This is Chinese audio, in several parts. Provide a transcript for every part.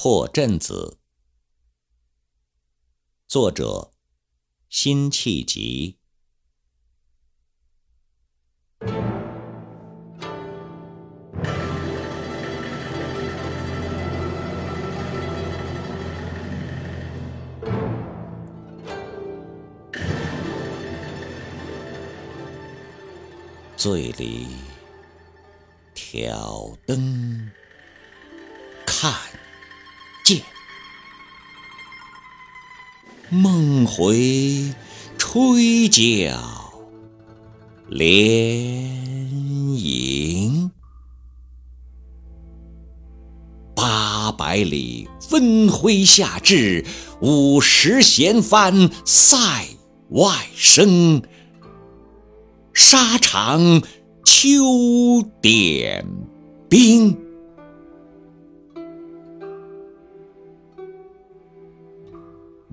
破阵子，作者：辛弃疾。醉里挑灯看。见梦回吹角连营，八百里分麾下炙，五十弦翻塞外声。沙场秋点兵。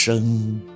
生。